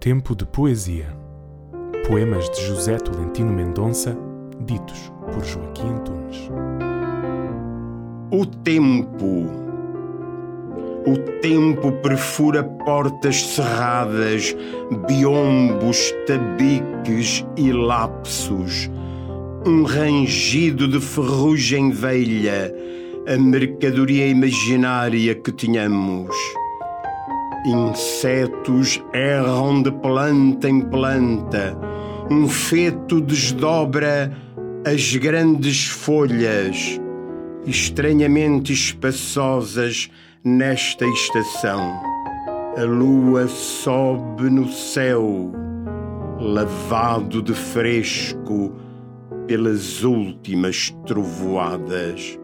Tempo de Poesia. Poemas de José Tolentino Mendonça, ditos por Joaquim Antunes. O tempo. O tempo perfura portas cerradas, biombos, tabiques e lapsos. Um rangido de ferrugem velha, a mercadoria imaginária que tínhamos. Insetos erram de planta em planta. Um feto desdobra as grandes folhas, estranhamente espaçosas nesta estação. A lua sobe no céu, lavado de fresco pelas últimas trovoadas.